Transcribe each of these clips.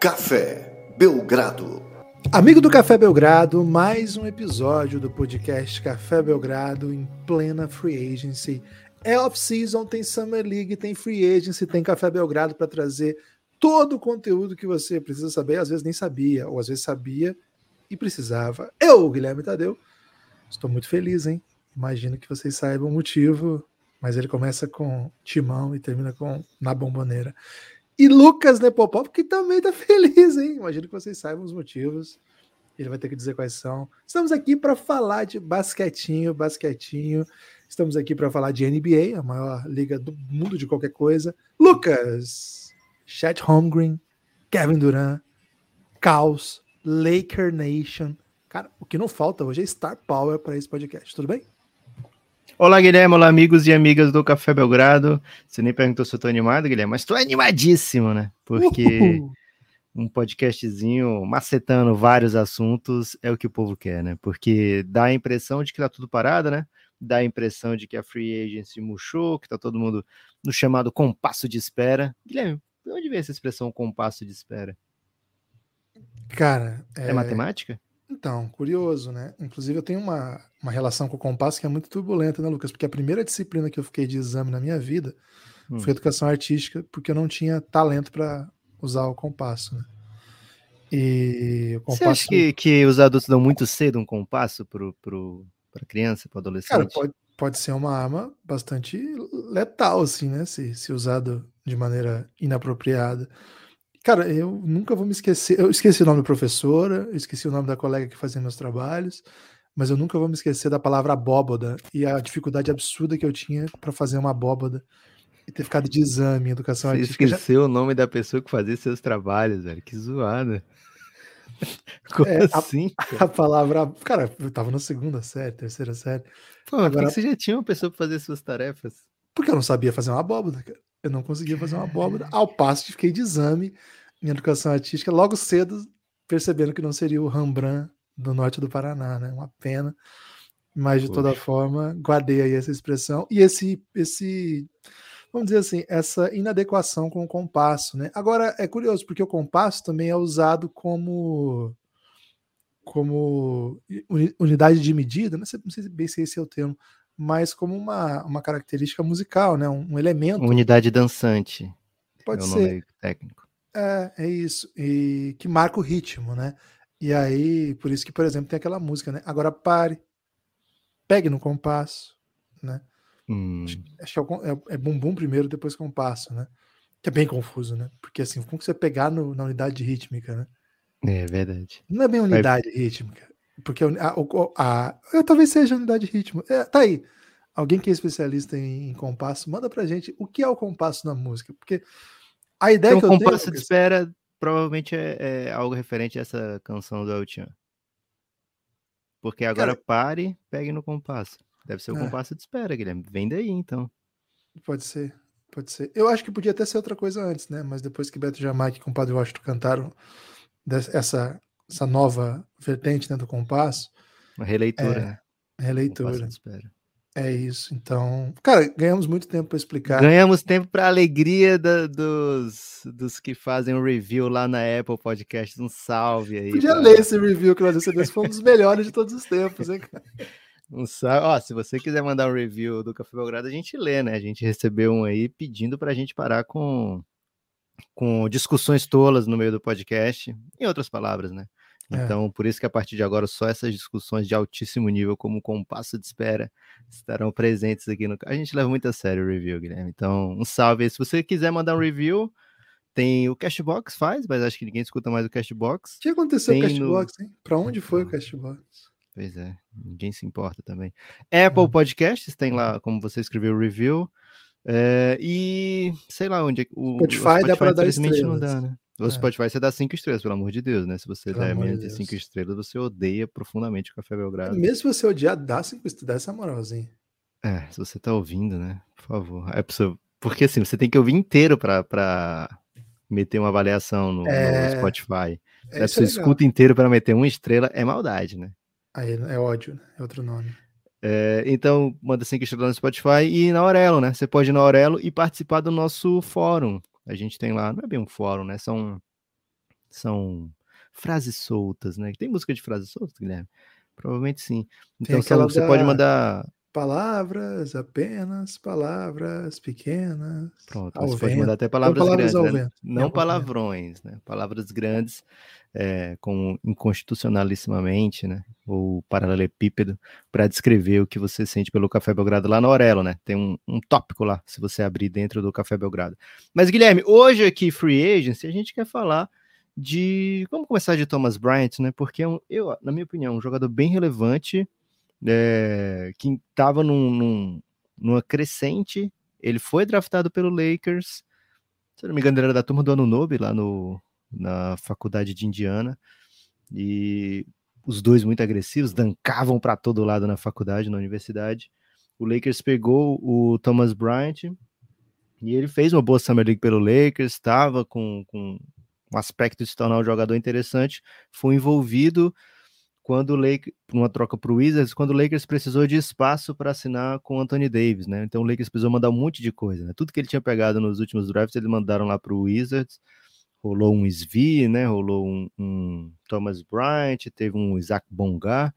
Café Belgrado. Amigo do Café Belgrado, mais um episódio do podcast Café Belgrado em plena free agency. É off-season, tem Summer League, tem free agency, tem Café Belgrado para trazer todo o conteúdo que você precisa saber, às vezes nem sabia, ou às vezes sabia e precisava. Eu, Guilherme Tadeu, estou muito feliz, hein? Imagino que vocês saibam o motivo, mas ele começa com Timão e termina com Na Bomboneira. E Lucas Nepopop, que também tá feliz, hein? Imagino que vocês saibam os motivos. Ele vai ter que dizer quais são. Estamos aqui para falar de basquetinho, basquetinho. Estamos aqui para falar de NBA, a maior liga do mundo de qualquer coisa. Lucas, Chet Holmgren, Kevin Durant, Caos, Laker Nation. Cara, o que não falta hoje é Star Power para esse podcast. Tudo bem? Olá, Guilherme. Olá, amigos e amigas do Café Belgrado. Você nem perguntou se eu tô animado, Guilherme, mas tô animadíssimo, né? Porque Uhul. um podcastzinho macetando vários assuntos é o que o povo quer, né? Porque dá a impressão de que tá tudo parado, né? Dá a impressão de que a free agency murchou, que tá todo mundo no chamado compasso de espera. Guilherme, de onde vem essa expressão compasso de espera? Cara, é, é matemática? Então, curioso, né? Inclusive, eu tenho uma, uma relação com o compasso que é muito turbulenta, né, Lucas? Porque a primeira disciplina que eu fiquei de exame na minha vida hum. foi educação artística, porque eu não tinha talento para usar o compasso, né? E o compasso... Você acha que, que os adultos dão muito cedo um compasso para pro, pro, criança, para adolescente? Cara, pode, pode ser uma arma bastante letal, assim, né? Se, se usado de maneira inapropriada. Cara, eu nunca vou me esquecer. Eu esqueci o nome da professora, eu esqueci o nome da colega que fazia meus trabalhos, mas eu nunca vou me esquecer da palavra abóboda e a dificuldade absurda que eu tinha para fazer uma abóboda e ter ficado de exame em educação Você artística. esqueceu já... o nome da pessoa que fazia seus trabalhos, velho. Que zoada. Como é, assim? A, a, palavra. Cara, eu tava na segunda série, terceira série. Pô, Agora, que você já tinha uma pessoa para fazer suas tarefas? Porque eu não sabia fazer uma abóboda, cara. Eu não conseguia fazer uma abóbora, ao passo que fiquei de exame em educação artística logo cedo, percebendo que não seria o Rembrandt do norte do Paraná, né? Uma pena. Mas de Poxa. toda forma, guardei aí essa expressão e esse esse vamos dizer assim, essa inadequação com o compasso, né? Agora é curioso porque o compasso também é usado como como unidade de medida, não sei, não sei bem se esse é o termo, mas como uma, uma característica musical, né? Um, um elemento. Unidade dançante. Pode é ser. técnico. É, é isso. E que marca o ritmo, né? E aí, por isso que, por exemplo, tem aquela música, né? Agora pare, pegue no compasso, né? Hum. Acho que é, é, é bumbum primeiro, depois compasso, né? Que é bem confuso, né? Porque assim, como você pegar no, na unidade rítmica, né? É verdade. Não é bem unidade Vai... rítmica. Porque a, a, a, talvez seja unidade de ritmo. É, tá aí. Alguém que é especialista em, em, compasso, manda pra gente o que é o compasso na música. Porque a ideia então, que eu tenho. O compasso de espera provavelmente é, é, algo referente a essa canção do El Porque agora Cara, pare, pegue no compasso. Deve ser o é. compasso de espera, Guilherme. Vem daí, então. Pode ser, pode ser. Eu acho que podia até ser outra coisa antes, né? Mas depois que Beto Jamaica e o Padre Washington cantaram essa essa nova vertente né, do compasso. Uma releitura. É, né? releitura. É isso. Então, cara, ganhamos muito tempo para explicar. Ganhamos tempo para alegria da, dos, dos que fazem o review lá na Apple Podcast. Um salve aí. Podia cara. ler esse review que nós recebemos, foi um dos melhores de todos os tempos, hein, cara? Um salve. Ó, se você quiser mandar um review do Café Belgrado, a gente lê, né? A gente recebeu um aí pedindo para a gente parar com, com discussões tolas no meio do podcast. Em outras palavras, né? É. Então, por isso que a partir de agora só essas discussões de altíssimo nível, como compasso de espera, estarão presentes aqui no. A gente leva muito a sério o review, Guilherme. Então, um salve. Se você quiser mandar um review, tem o Cashbox, faz, mas acho que ninguém escuta mais o Cashbox. O que aconteceu com o Cashbox, no... hein? Pra onde foi o Cashbox? Pois é, ninguém se importa também. Apple hum. Podcasts, tem lá como você escreveu o review. É, e sei lá onde. É o Spotify, o Spotify dá para dar estrelas. não dá, né? O é. Spotify você dá cinco estrelas, pelo amor de Deus, né? Se você pelo der menos de cinco estrelas, você odeia profundamente o Café Belgrado. Mesmo se você odiar, dá cinco estrelas, dá essa moralzinha. É, se você tá ouvindo, né? Por favor. É. Porque assim, você tem que ouvir inteiro pra, pra meter uma avaliação no, é... no Spotify. É, Se a pessoa é escuta inteiro para meter uma estrela, é maldade, né? Aí é ódio, né? É outro nome. É, então, manda cinco estrelas no Spotify e na Aurelo, né? Você pode ir na Aurelo e participar do nosso fórum. A gente tem lá, não é bem um fórum, né? São São frases soltas, né? Tem música de frases soltas, Guilherme? Provavelmente sim. Então são, você da... pode mandar Palavras, apenas palavras pequenas. Pronto, você vento. pode mandar até palavras, palavras grandes, né? não palavrões, né? Palavras grandes, é, como inconstitucionalissimamente, né? Ou paralelepípedo, para descrever o que você sente pelo Café Belgrado lá no Aurelo, né? Tem um, um tópico lá, se você abrir dentro do Café Belgrado. Mas, Guilherme, hoje aqui, Free Agency, a gente quer falar de. Vamos começar de Thomas Bryant, né? Porque é um, eu, na minha opinião, um jogador bem relevante é, que estava num, num, numa crescente. Ele foi draftado pelo Lakers. Se não me engano, ele era da turma do Anunobi, lá no, na faculdade de Indiana. E os dois muito agressivos, dancavam para todo lado na faculdade, na universidade. O Lakers pegou o Thomas Bryant e ele fez uma boa Summer League pelo Lakers, estava com, com um aspecto de se tornar um jogador interessante, foi envolvido quando o Lakers, uma troca para o Wizards, quando o Lakers precisou de espaço para assinar com o Anthony Davis, né? Então o Lakers precisou mandar um monte de coisa, né? Tudo que ele tinha pegado nos últimos drafts, eles mandaram lá para o Wizards. Rolou um Svi, né? Rolou um, um, Thomas Bryant, teve um Isaac Bongar,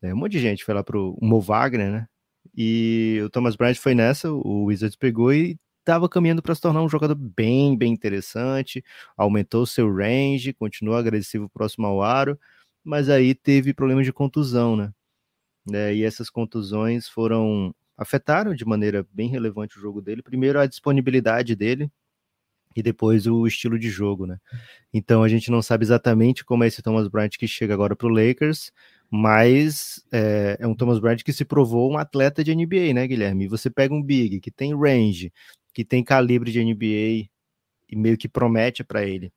né? um monte de gente foi lá para o Mo Wagner, né? E o Thomas Bryant foi nessa, o Wizards pegou e estava caminhando para se tornar um jogador bem, bem interessante, aumentou seu range, continuou agressivo próximo ao aro, mas aí teve problemas de contusão, né? É, e essas contusões foram afetaram de maneira bem relevante o jogo dele. Primeiro a disponibilidade dele e depois o estilo de jogo, né? Então a gente não sabe exatamente como é esse Thomas Bryant que chega agora para o Lakers, mas é, é, um Thomas Bryant que se provou um atleta de NBA, né, Guilherme? E você pega um big que tem range, que tem calibre de NBA e meio que promete para ele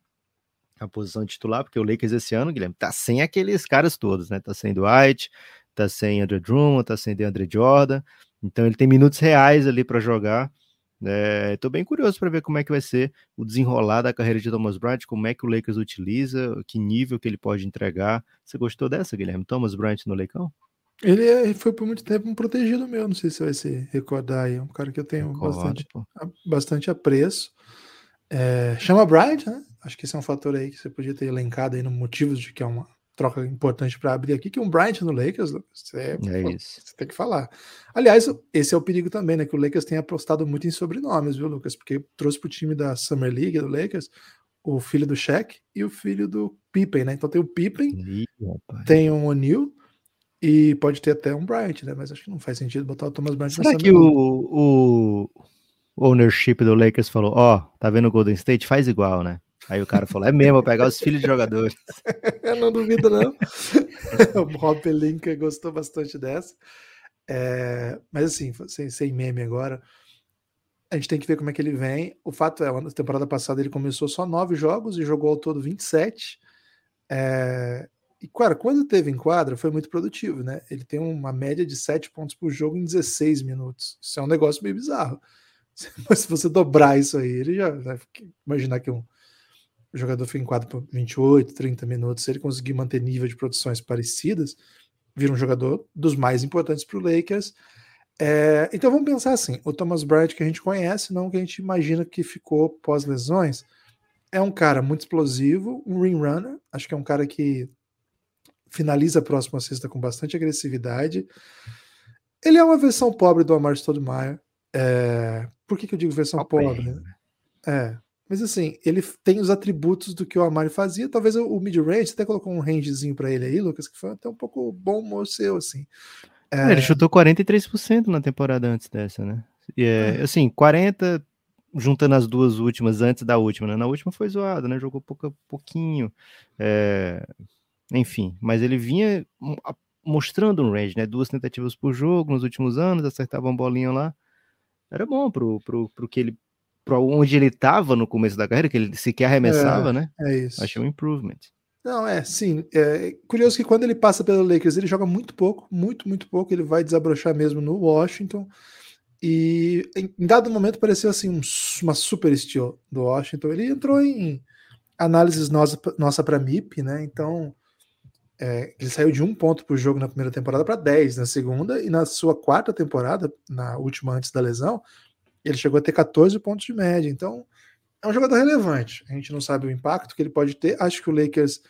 a posição titular, porque o Lakers esse ano, Guilherme, tá sem aqueles caras todos, né? Tá sem Dwight, tá sem Andrew Drummond, tá sem DeAndre Jordan, então ele tem minutos reais ali para jogar. É, Estou bem curioso para ver como é que vai ser o desenrolar da carreira de Thomas Bryant, como é que o Lakers utiliza, que nível que ele pode entregar. Você gostou dessa, Guilherme? Thomas Bryant no Leicão? Ele, é, ele foi por muito tempo um protegido meu, não sei se vai se recordar aí. É um cara que eu tenho Recordo, bastante, bastante apreço. É, chama Bryant, né? Acho que esse é um fator aí que você podia ter elencado aí no motivos de que é uma troca importante para abrir aqui, que um Bryant no Lakers, você, é, isso. você tem que falar. Aliás, esse é o perigo também, né? Que o Lakers tem apostado muito em sobrenomes, viu, Lucas? Porque trouxe para o time da Summer League do Lakers o filho do Shaq e o filho do Pippen, né? Então tem o Pippen, Ih, tem um O'Neal e pode ter até um Bryant, né? Mas acho que não faz sentido botar o Thomas Bryant Será que o, o ownership do Lakers falou: Ó, oh, tá vendo o Golden State? Faz igual, né? Aí o cara falou: é mesmo, vou pegar os filhos de jogadores. Eu não duvido, não. o Rob Pelinka gostou bastante dessa. É, mas assim, sem, sem meme agora, a gente tem que ver como é que ele vem. O fato é, na temporada passada ele começou só nove jogos e jogou ao todo 27. É, e, cara, quando teve em quadra, foi muito produtivo, né? Ele tem uma média de 7 pontos por jogo em 16 minutos. Isso é um negócio meio bizarro. Mas se você dobrar isso aí, ele já vai imaginar que um o jogador fica em quadro por 28, 30 minutos, se ele conseguir manter nível de produções parecidas, vira um jogador dos mais importantes para o Lakers. É, então vamos pensar assim: o Thomas Bryant que a gente conhece, não que a gente imagina que ficou pós-lesões, é um cara muito explosivo, um ring runner, acho que é um cara que finaliza a próxima cesta com bastante agressividade. Ele é uma versão pobre do Amar Stoudemire. É, por que, que eu digo versão pobre? Né? É, mas assim, ele tem os atributos do que o Amari fazia. Talvez o, o mid-range, até colocou um rangezinho para ele aí, Lucas, que foi até um pouco bom seu, assim. É... Ele chutou 43% na temporada antes dessa, né? E é, é. assim, 40 juntando as duas últimas antes da última, né? Na última foi zoado, né? Jogou pouco, pouquinho. É... Enfim, mas ele vinha mostrando um range, né? Duas tentativas por jogo nos últimos anos, acertava uma bolinha lá. Era bom pro, pro, pro que ele para onde ele estava no começo da carreira, que ele sequer arremessava, é, né? É isso. Achei um improvement. Não, é, sim. É curioso que quando ele passa pelo Lakers, ele joga muito pouco, muito, muito pouco. Ele vai desabrochar mesmo no Washington. E em, dado momento pareceu assim um, uma super estilo do Washington. Ele entrou em análises nossa, nossa para MIP, né? Então é, ele saiu de um ponto por jogo na primeira temporada para 10 na segunda, e na sua quarta temporada, na última antes da lesão, ele chegou a ter 14 pontos de média. Então, é um jogador relevante. A gente não sabe o impacto que ele pode ter. Acho que o Lakers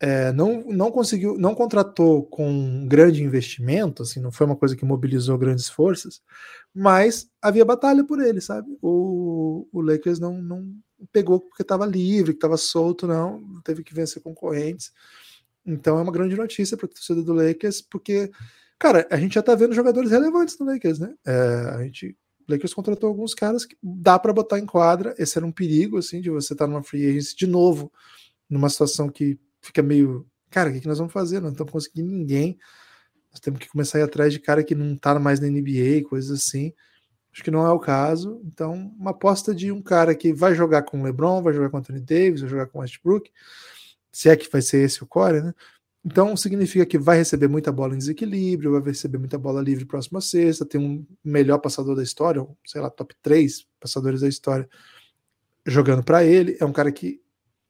é, não, não conseguiu, não contratou com um grande investimento, assim, não foi uma coisa que mobilizou grandes forças, mas havia batalha por ele, sabe? O, o Lakers não, não pegou porque estava livre, que estava solto, não, teve que vencer concorrentes. Então é uma grande notícia para a torcida do Lakers, porque, cara, a gente já está vendo jogadores relevantes no Lakers, né? É, a gente o Lakers contratou alguns caras que dá para botar em quadra. Esse era um perigo, assim, de você estar tá numa free agency de novo, numa situação que fica meio, cara, o que, nós vamos fazer? Não estamos conseguindo ninguém. Nós temos que começar a ir atrás de cara que não está mais na NBA, coisas assim. Acho que não é o caso. Então, uma aposta de um cara que vai jogar com o LeBron, vai jogar com o Anthony Davis, vai jogar com o Westbrook, se é que vai ser esse o core, né? Então, significa que vai receber muita bola em desequilíbrio, vai receber muita bola livre próxima sexta, tem um melhor passador da história, sei lá, top 3 passadores da história jogando para ele. É um cara que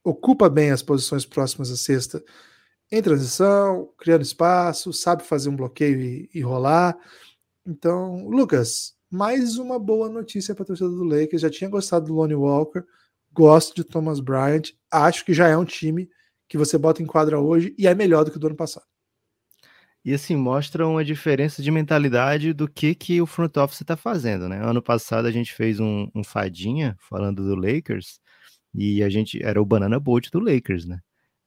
ocupa bem as posições próximas à cesta em transição, criando espaço, sabe fazer um bloqueio e, e rolar. Então, Lucas, mais uma boa notícia para a torcida do Lakers. Já tinha gostado do Lonnie Walker, gosto de Thomas Bryant, acho que já é um time que você bota em quadra hoje e é melhor do que o do ano passado. E assim, mostra uma diferença de mentalidade do que, que o front office está fazendo, né? Ano passado a gente fez um, um fadinha falando do Lakers, e a gente era o banana boat do Lakers, né?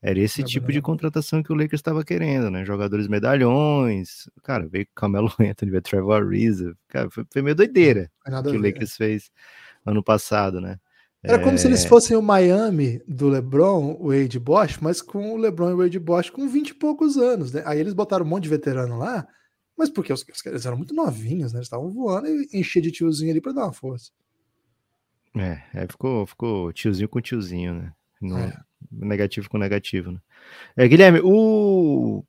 Era esse é tipo de contratação que o Lakers estava querendo, né? Jogadores medalhões, cara, veio Camelo Anthony, veio Trevor Ariza, cara, foi, foi meio doideira que o Lakers fez ano passado, né? Era como é... se eles é. fossem o Miami do LeBron, o Wade Bosch, mas com o LeBron e o Wade Bosch com 20 e poucos anos, né? Aí eles botaram um monte de veterano lá, mas porque os, caras eram muito novinhos, né? Eles estavam voando e encher de tiozinho ali para dar uma força. É, é, ficou, ficou tiozinho com tiozinho, né? No, é. Negativo com negativo, né? É, Guilherme, o,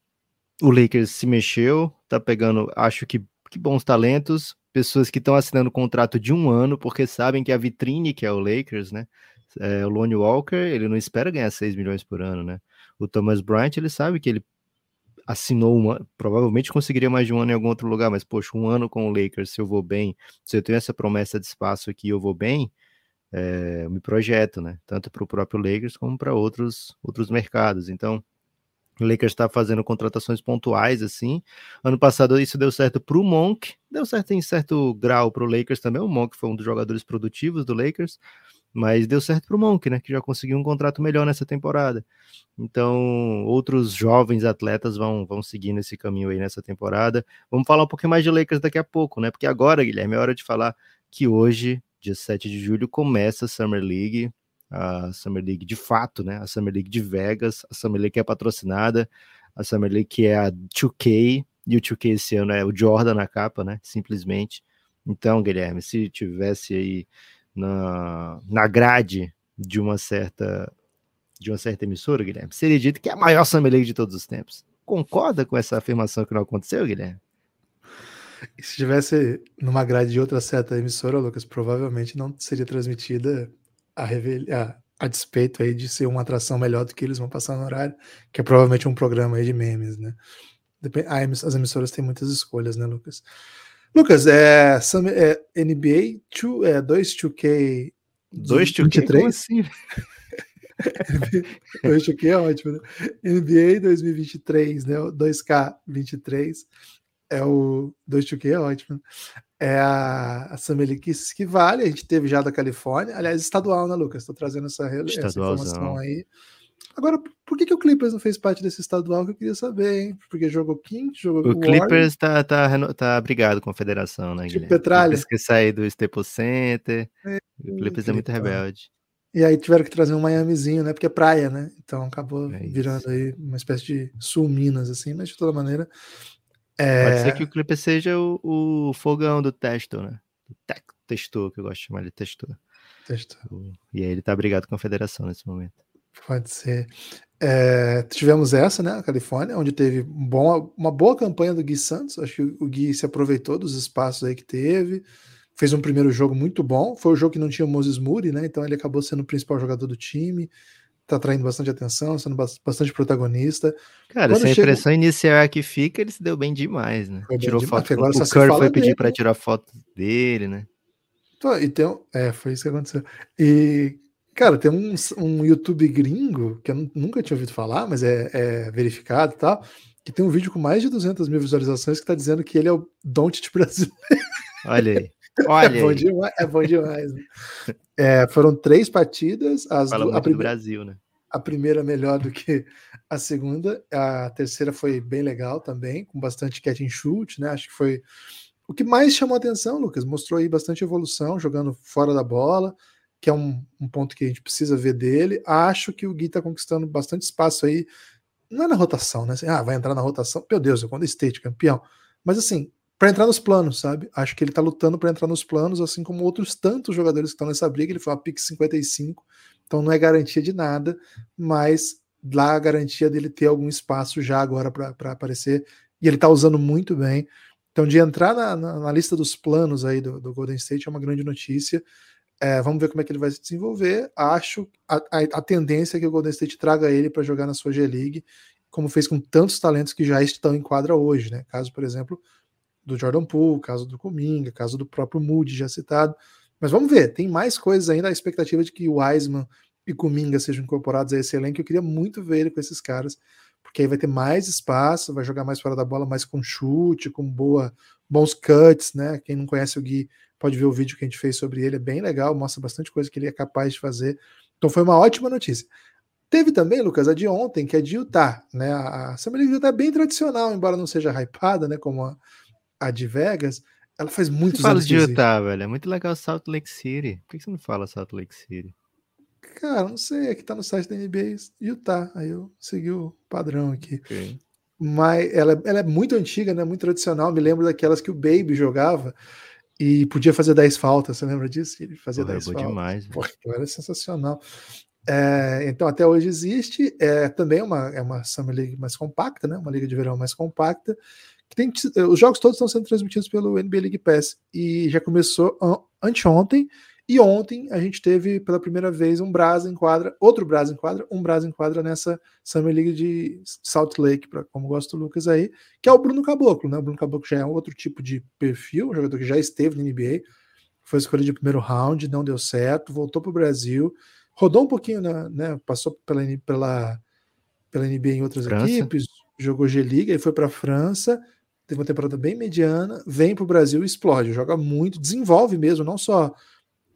o Lakers se mexeu, tá pegando, acho que, que bons talentos, pessoas que estão assinando contrato de um ano, porque sabem que a vitrine que é o Lakers, né? É, o Lonnie Walker, ele não espera ganhar 6 milhões por ano, né? O Thomas Bryant, ele sabe que ele assinou uma, provavelmente conseguiria mais de um ano em algum outro lugar, mas poxa, um ano com o Lakers, se eu vou bem, se eu tenho essa promessa de espaço aqui, eu vou bem, é, me projeto, né? Tanto para o próprio Lakers como para outros, outros mercados. Então, o Lakers está fazendo contratações pontuais, assim. Ano passado isso deu certo para o Monk, deu certo em certo grau para o Lakers também. O Monk foi um dos jogadores produtivos do Lakers, mas deu certo para o Monk, né? Que já conseguiu um contrato melhor nessa temporada. Então, outros jovens atletas vão, vão seguindo esse caminho aí nessa temporada. Vamos falar um pouquinho mais de Lakers daqui a pouco, né? Porque agora, Guilherme, é hora de falar que hoje dia 7 de julho, começa a Summer League, a Summer League de fato, né? A Summer League de Vegas, a Summer League que é patrocinada, a Summer League que é a 2K, e o 2K esse ano é o Jordan na capa, né? Simplesmente. Então, Guilherme, se tivesse aí na, na grade de uma certa de uma certa emissora, Guilherme, seria dito que é a maior Summer League de todos os tempos. Concorda com essa afirmação que não aconteceu, Guilherme? Se tivesse numa grade de outra certa emissora, Lucas, provavelmente não seria transmitida a, a, a despeito aí de ser uma atração melhor do que eles vão passar no horário, que é provavelmente um programa aí de memes, né? As emissoras têm muitas escolhas, né, Lucas? Lucas, é, é NBA 2, é, 2 2K 2 2K? assim? 2K é ótimo, né? NBA 2023, né? 2K23 é o 2 é ótimo. É a, a League que, vale, a gente teve já da Califórnia, aliás, estadual, né, Lucas? Estou trazendo essa, essa, informação aí. Agora, por que, que o Clippers não fez parte desse estadual que eu queria saber, hein? Porque jogou King, jogou O Clippers tá, tá, tá brigado com a federação, né, tipo Petralha. Que sair do Staples Center. É, o Clippers é muito rebelde. E aí tiveram que trazer um Miamizinho, né? Porque é praia, né? Então acabou é virando aí uma espécie de sul Minas, assim, mas de toda maneira, é... Pode ser que o Clipper seja o, o fogão do Testo, né? Testor, que eu gosto de chamar de. Testor. E aí ele tá brigado com a federação nesse momento. Pode ser. É, tivemos essa, né, na Califórnia, onde teve bom, uma boa campanha do Gui Santos. Acho que o Gui se aproveitou dos espaços aí que teve. Fez um primeiro jogo muito bom. Foi o jogo que não tinha o Moses Moody, né? Então ele acabou sendo o principal jogador do time tá atraindo bastante atenção, sendo bastante protagonista. Cara, Quando se a impressão inicial é que fica, ele se deu bem demais, né? Bem Tirou demais, foto. Agora o Curry foi pedir para tirar foto dele, né? E um, é, foi isso que aconteceu. E, cara, tem um, um YouTube gringo que eu nunca tinha ouvido falar, mas é, é verificado e tal, que tem um vídeo com mais de 200 mil visualizações que tá dizendo que ele é o Don't brasileiro. Olha aí. Olha é, bom demais, é bom demais. Né? É, foram três partidas. As Fala do, a primeira, Brasil, né? A primeira melhor do que a segunda. A terceira foi bem legal também, com bastante catch and shoot, né? Acho que foi o que mais chamou atenção, Lucas. Mostrou aí bastante evolução, jogando fora da bola, que é um, um ponto que a gente precisa ver dele. Acho que o Gui tá conquistando bastante espaço aí. Não é na rotação, né? Assim, ah, vai entrar na rotação. Meu Deus, é quando State campeão. Mas assim, para entrar nos planos, sabe? Acho que ele tá lutando para entrar nos planos, assim como outros tantos jogadores que estão nessa briga. Ele foi uma pick 55, então não é garantia de nada, mas lá a garantia dele ter algum espaço já agora para aparecer. E ele tá usando muito bem. Então, de entrar na, na, na lista dos planos aí do, do, Golden State é uma grande notícia. É, vamos ver como é que ele vai se desenvolver. Acho a, a, a tendência é que o Golden State traga ele para jogar na sua G-League, como fez com tantos talentos que já estão em quadra hoje, né? Caso, por exemplo, do Jordan Poole, caso do Kuminga, caso do próprio Moody já citado. Mas vamos ver, tem mais coisas ainda, a expectativa de que o Wiseman e Kuminga sejam incorporados a esse elenco. Eu queria muito ver ele com esses caras, porque aí vai ter mais espaço, vai jogar mais fora da bola, mais com chute, com boa, bons cuts, né? Quem não conhece o Gui pode ver o vídeo que a gente fez sobre ele, é bem legal, mostra bastante coisa que ele é capaz de fazer. Então foi uma ótima notícia. Teve também, Lucas, a de ontem, que é de Utah, né? A Summer League de Utah é bem tradicional, embora não seja hypada, né? Como a, a de Vegas, ela faz muitos você anos. Fala de Utah, velho. É muito legal Salt Lake City. Por que você não fala Salt Lake City? Cara, não sei. Aqui tá no site da NBA Utah. Aí eu segui o padrão aqui. Okay. Mas ela, ela é muito antiga, né? Muito tradicional. Me lembro daquelas que o Baby jogava e podia fazer 10 faltas. Você lembra disso? Ele fazia Porra, 10 faltas. demais. Pô, era sensacional. É, então até hoje existe. É também uma, é uma Summer League mais compacta, né? Uma liga de verão mais compacta que tem, os jogos todos estão sendo transmitidos pelo NBA League Pass e já começou anteontem. E ontem a gente teve pela primeira vez um Brasa em quadra, outro Brasa em quadra, um Brasa em quadra nessa Summer League de Salt Lake, pra, como gosta o Lucas aí, que é o Bruno Caboclo, né? O Bruno Caboclo já é um outro tipo de perfil, um jogador que já esteve na NBA, foi escolha de primeiro round, não deu certo, voltou para o Brasil, rodou um pouquinho, na, né? Passou pela, pela, pela NBA em outras França. equipes, jogou G-Liga e foi para a França teve uma temporada bem mediana, vem para o Brasil e explode, joga muito, desenvolve mesmo, não só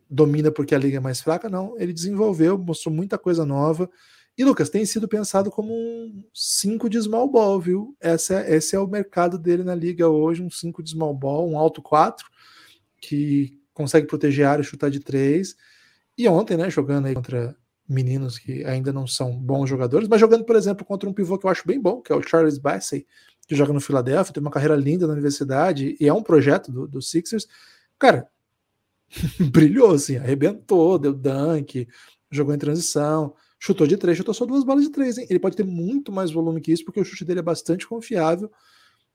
domina porque a liga é mais fraca, não, ele desenvolveu, mostrou muita coisa nova. E Lucas, tem sido pensado como um 5 de small ball, viu? Esse é, esse é o mercado dele na liga hoje, um 5 de small ball, um alto 4, que consegue proteger a área, chutar de 3. E ontem, né, jogando aí contra meninos que ainda não são bons jogadores, mas jogando, por exemplo, contra um pivô que eu acho bem bom, que é o Charles Bassey, que joga no Philadelphia, tem uma carreira linda na universidade e é um projeto do, do Sixers. Cara, brilhou, assim, arrebentou, deu dunk, jogou em transição, chutou de três, chutou só duas balas de três, hein? Ele pode ter muito mais volume que isso, porque o chute dele é bastante confiável.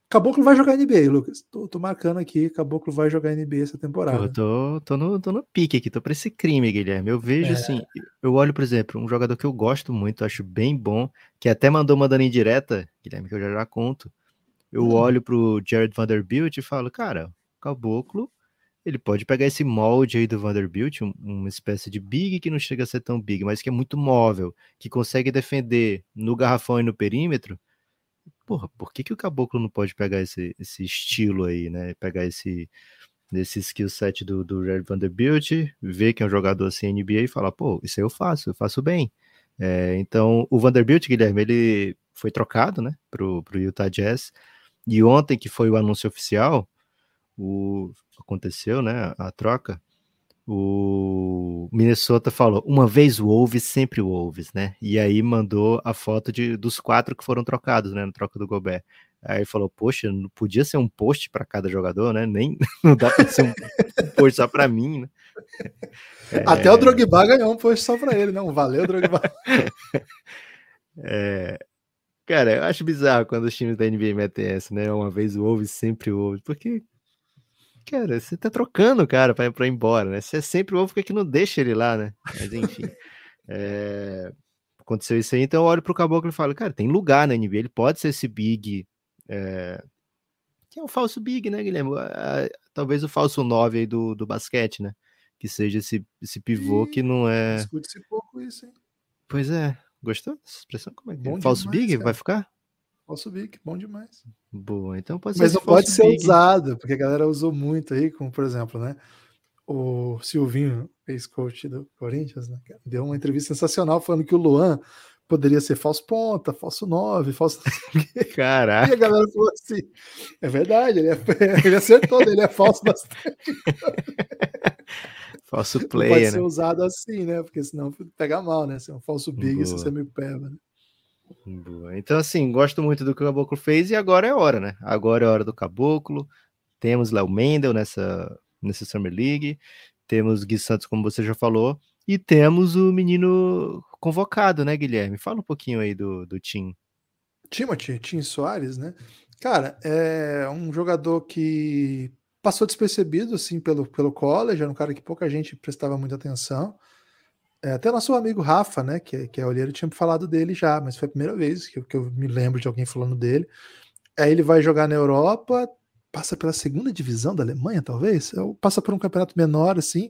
Caboclo vai jogar NBA, Lucas. Tô, tô marcando aqui, Caboclo vai jogar NBA essa temporada. Eu tô, tô, no, tô no pique aqui, tô pra esse crime, Guilherme. Eu vejo é. assim, eu olho, por exemplo, um jogador que eu gosto muito, acho bem bom, que até mandou mandando em direta, Guilherme, que eu já já conto eu hum. olho pro Jared Vanderbilt e falo, cara, Caboclo, ele pode pegar esse molde aí do Vanderbilt, um, uma espécie de big que não chega a ser tão big, mas que é muito móvel, que consegue defender no garrafão e no perímetro. Porra, por que, que o Caboclo não pode pegar esse, esse estilo aí, né? Pegar esse, esse skill set do, do Jared Vanderbilt, ver que é um jogador assim NBA e falar, pô, isso aí eu faço, eu faço bem. É, então, o Vanderbilt, Guilherme, ele foi trocado, né, pro, pro Utah Jazz, e ontem, que foi o anúncio oficial, o, aconteceu, né, a troca, o Minnesota falou, uma vez o Wolves, sempre o Wolves, né? E aí mandou a foto de, dos quatro que foram trocados, né, na troca do Gobert. Aí falou, poxa, não podia ser um post para cada jogador, né? Nem não dá para ser um post só para mim, né? É... Até o Drogba ganhou um post só para ele, não? Né? Valeu, Drogba. é, Cara, eu acho bizarro quando os times da NBA metem essa, né? Uma vez o Wolves, sempre o Wolves. Porque, cara, você tá trocando o cara pra, pra ir embora, né? Se é sempre o Wolves, por que, não deixa ele lá, né? Mas enfim. é... Aconteceu isso aí, então eu olho pro Caboclo e falo, cara, tem lugar na NBA, ele pode ser esse big. É... Que é um falso big, né, Guilherme? Talvez o falso 9 aí do, do basquete, né? que seja esse, esse pivô que não é. Discute-se pouco isso, hein? Pois é. Gostou dessa expressão? Como é que é? Falso demais, Big cara. vai ficar? Falso Big, bom demais. Boa, então pode Mas ser não esse pode ser Big. usado, porque a galera usou muito aí, como por exemplo, né? O Silvinho, ex-coach do Corinthians, né? Deu uma entrevista sensacional falando que o Luan poderia ser falso ponta, falso 9, falso. E Caraca, a galera falou assim: é verdade, ele, é- ele acertou, ele é falso bastante. falso Não pode player, ser né? usado assim, né? Porque senão pega mal, né? Se é um falso big, Boa. se você me pega, né? Boa. Então, assim, gosto muito do que o Caboclo fez e agora é hora, né? Agora é hora do Caboclo. Temos Léo Mendel nessa, nessa Summer League. Temos Gui Santos, como você já falou. E temos o menino convocado, né, Guilherme? Fala um pouquinho aí do, do Tim. Timothy, Tim Soares, né? Cara, é um jogador que passou despercebido, assim, pelo, pelo college, era um cara que pouca gente prestava muita atenção. É, até nosso amigo Rafa, né, que, é- que é olheiro, tinha falado dele já, mas foi a primeira vez que, eu- que eu me lembro de alguém falando dele. Aí ele vai jogar na Europa, passa pela segunda divisão da Alemanha, talvez, ou passa por um campeonato menor, assim,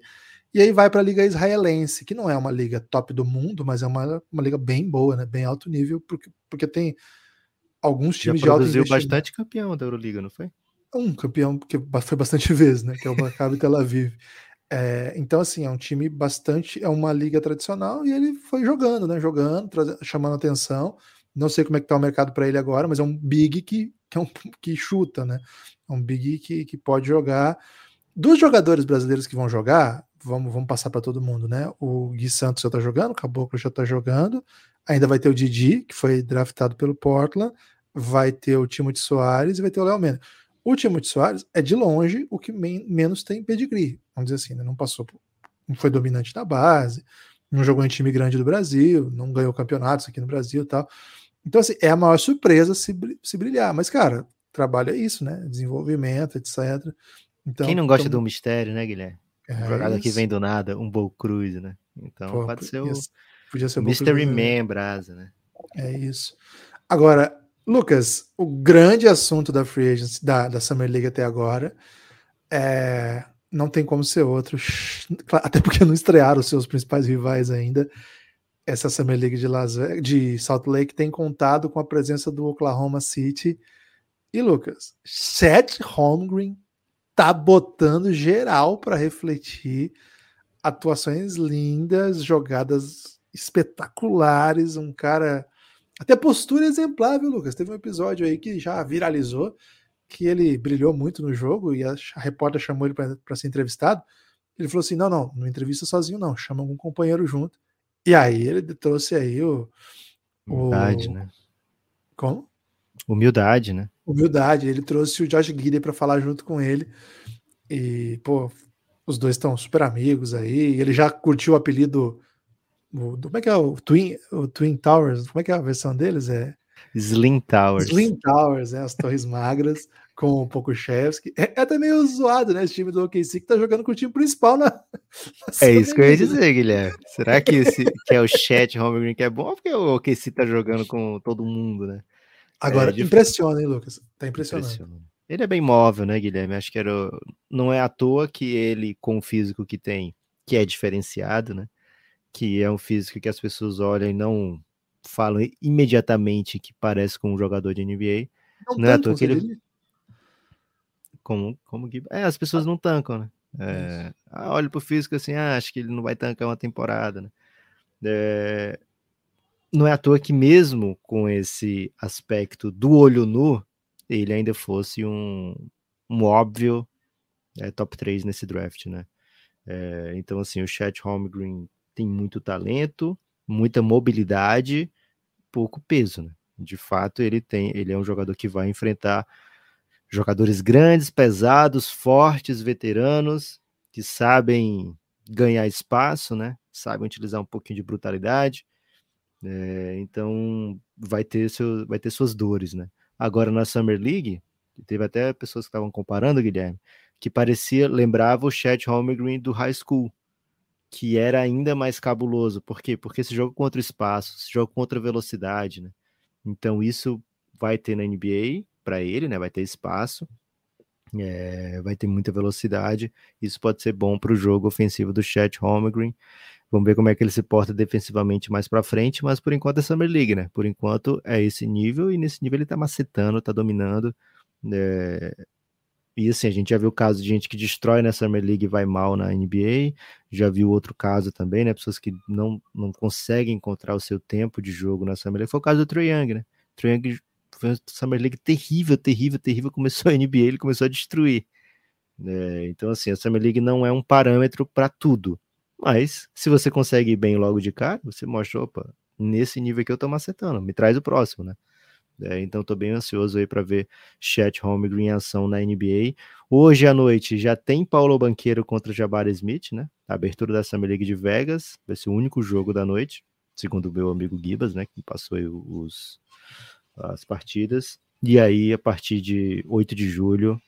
e aí vai para a Liga Israelense, que não é uma liga top do mundo, mas é uma, uma liga bem boa, né, bem alto nível, porque, porque tem alguns Já times de alto produziu investimento. bastante campeão da Euroliga, não foi? Um campeão que foi bastante vezes, né? Que é o Maccabi Tel Aviv. É, então, assim, é um time bastante. É uma liga tradicional e ele foi jogando, né? Jogando, chamando atenção. Não sei como é que tá o mercado para ele agora, mas é um big que, que, é um, que chuta, né? É um big que, que pode jogar. Dos jogadores brasileiros que vão jogar, vamos, vamos passar para todo mundo, né? O Gui Santos já tá jogando, o Caboclo já tá jogando. Ainda vai ter o Didi, que foi draftado pelo Portland. Vai ter o Timothy Soares e vai ter o Léo Mena. O Timothy Soares é de longe o que men- menos tem pedigree, vamos dizer assim, né? não passou, por- não foi dominante na base, não jogou em time grande do Brasil, não ganhou campeonatos aqui no Brasil e tal. Então, assim, é a maior surpresa se, se brilhar. Mas, cara, trabalho é isso, né? Desenvolvimento, etc. Então, Quem não gosta então, do mistério, né, Guilherme? é Um jogador que vem do nada, um Bowl Cruz, né? Então Pô, pode ser o podia, ser o Mystery Juniors. Man Brasa, né? É isso. Agora, Lucas, o grande assunto da Free Agency, da, da Summer League até agora, é, não tem como ser outro, até porque não estrearam os seus principais rivais ainda. Essa Summer League de, Las Vegas, de Salt Lake tem contado com a presença do Oklahoma City. E, Lucas, Chet Holmgren tá botando geral para refletir atuações lindas, jogadas espetaculares, um cara até postura exemplar, viu, Lucas? Teve um episódio aí que já viralizou, que ele brilhou muito no jogo e a, a repórter chamou ele para ser entrevistado. Ele falou assim: não, não, não entrevista sozinho, não, chama algum companheiro junto. E aí ele trouxe aí o. o Humildade, né? Como? Humildade, né? Humildade. Ele trouxe o Josh Gidey para falar junto com ele. E, pô, os dois estão super amigos aí. Ele já curtiu o apelido. O- como é que é o Twin, o Twin Towers? Como é que é a versão deles? É Slim Towers. Slim Towers, né? As torres magras com o Pokushevski. É, é até meio zoado, né? Esse time do OKC que tá jogando com o time principal na. na É isso que eu ia dizer, Guilherme. Será que, esse, que é o chat Holmgren que é bom ou porque o OKC tá jogando com todo mundo, né? Agora, É, impressiona, hein, Lucas? Tá impressionando. Impressiona. Ele é bem móvel, né, Guilherme? Acho que era. Não é à toa que ele, com o físico que tem, que é diferenciado, né? Que é um físico que as pessoas olham e não falam imediatamente que parece com um jogador de NBA. Não, Não é tancam, toa que ele-? Como, como que. É, as pessoas não tancam, né? É, ah, olha pro físico assim, ah, acho que ele não vai tancar uma temporada, né? É, não é à toa que mesmo com esse aspecto do olho nu, ele ainda fosse um, um óbvio é, top 3 nesse draft, né? É, então, assim, o Chet Holmgren tem muito talento, muita mobilidade, pouco peso, né? De fato, ele tem, ele é um jogador que vai enfrentar jogadores grandes, pesados, fortes, veteranos, que sabem ganhar espaço, né? Sabem utilizar um pouquinho de brutalidade. É, então vai ter seu, vai ter suas dores, né? Agora na Summer League, teve até pessoas que estavam comparando, Guilherme, que parecia lembrava o Chet Holmgren do high school, que era ainda mais cabuloso. Por quê? Porque se joga contra o espaço, se joga contra a velocidade, né? Então isso vai ter na NBA para ele, né? Vai ter espaço. É, vai ter muita velocidade. Isso pode ser bom para o jogo ofensivo do Chet Holmgren. Vamos ver como é que ele se porta defensivamente mais para frente, mas por enquanto é Summer League, né? Por enquanto é esse nível e nesse nível ele tá macetando, tá dominando. É... E assim, a gente já viu o caso de gente que destrói na Summer League e vai mal na NBA. Já viu outro caso também, né? Pessoas que não, não conseguem encontrar o seu tempo de jogo na Summer League. Foi o caso do Trae Young, né? Trae Young foi uma Summer League terrível, terrível, terrível. Começou a NBA, ele começou a destruir. É, então, assim, a Summer League não é um parâmetro para tudo. Mas, se você consegue ir bem logo de cara, você mostra, opa, nesse nível que eu tô macetando, me traz o próximo, né? É, então, estou bem ansioso aí para ver Chat Holmgren em ação na NBA. Hoje à noite já tem Paulo Banqueiro contra Jabari Smith, né? A abertura da Summer League de Vegas, vai ser o único jogo da noite, segundo o meu amigo Gibas, né? Que passou os, as partidas. E aí, a partir de 8 de julho,